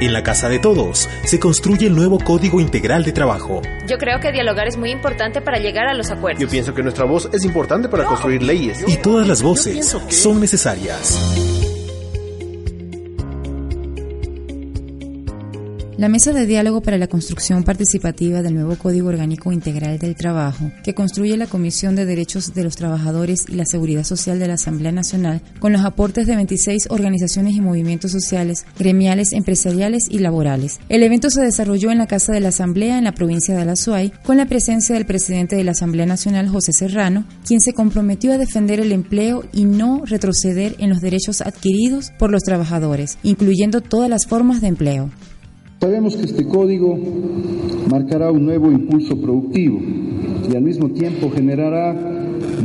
En la casa de todos se construye el nuevo Código Integral de Trabajo. Yo creo que dialogar es muy importante para llegar a los acuerdos. Yo pienso que nuestra voz es importante para construir leyes. Y todas las voces son necesarias. La Mesa de Diálogo para la Construcción Participativa del nuevo Código Orgánico Integral del Trabajo, que construye la Comisión de Derechos de los Trabajadores y la Seguridad Social de la Asamblea Nacional, con los aportes de 26 organizaciones y movimientos sociales, gremiales, empresariales y laborales. El evento se desarrolló en la Casa de la Asamblea en la provincia de Alazuay, con la presencia del presidente de la Asamblea Nacional, José Serrano, quien se comprometió a defender el empleo y no retroceder en los derechos adquiridos por los trabajadores, incluyendo todas las formas de empleo. Sabemos que este código marcará un nuevo impulso productivo y al mismo tiempo generará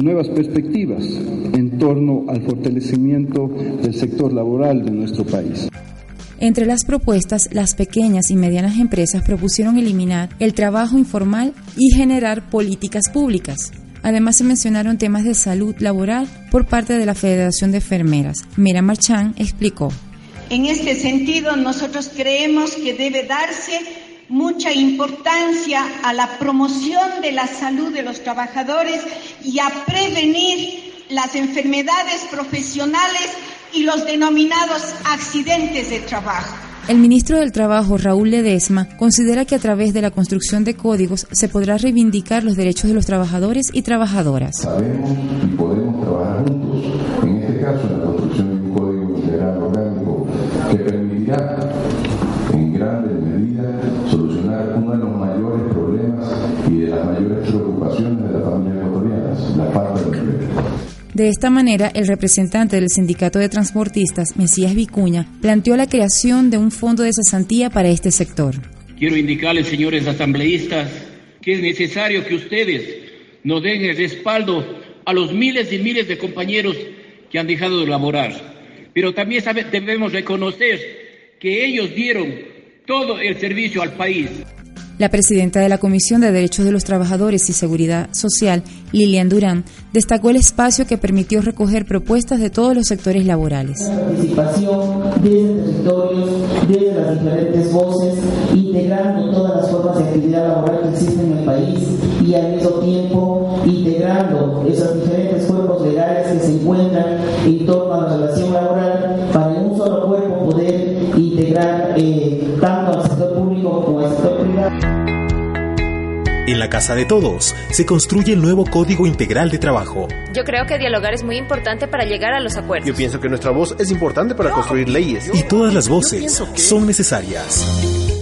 nuevas perspectivas en torno al fortalecimiento del sector laboral de nuestro país. Entre las propuestas, las pequeñas y medianas empresas propusieron eliminar el trabajo informal y generar políticas públicas. Además se mencionaron temas de salud laboral por parte de la Federación de Enfermeras. Mira Marchán explicó. En este sentido, nosotros creemos que debe darse mucha importancia a la promoción de la salud de los trabajadores y a prevenir las enfermedades profesionales y los denominados accidentes de trabajo. El ministro del Trabajo, Raúl Ledesma, considera que a través de la construcción de códigos se podrá reivindicar los derechos de los trabajadores y trabajadoras. Sabemos y podemos trabajar juntos. En este caso, en la construcción de un código que permitirá en grande medida solucionar uno de los mayores problemas y de las mayores preocupaciones de las familias ecuatorianas, la falta de empleo. De esta manera, el representante del Sindicato de Transportistas, Mesías Vicuña, planteó la creación de un fondo de cesantía para este sector. Quiero indicarles, señores asambleístas, que es necesario que ustedes nos den el respaldo a los miles y miles de compañeros que han dejado de laborar. Pero también debemos reconocer que ellos dieron todo el servicio al país. La presidenta de la Comisión de Derechos de los Trabajadores y Seguridad Social, Lilian Durán, destacó el espacio que permitió recoger propuestas de todos los sectores laborales. participación desde territorios, desde las diferentes voces, integrando todas las formas de actividad laboral que existen en el país y al mismo tiempo integrando esos diferentes en torno a la relación laboral para en un solo cuerpo poder integrar eh, tanto al sector público como al sector privado. En la casa de todos se construye el nuevo Código Integral de Trabajo. Yo creo que dialogar es muy importante para llegar a los acuerdos. Yo pienso que nuestra voz es importante para construir leyes. Y todas las voces son necesarias.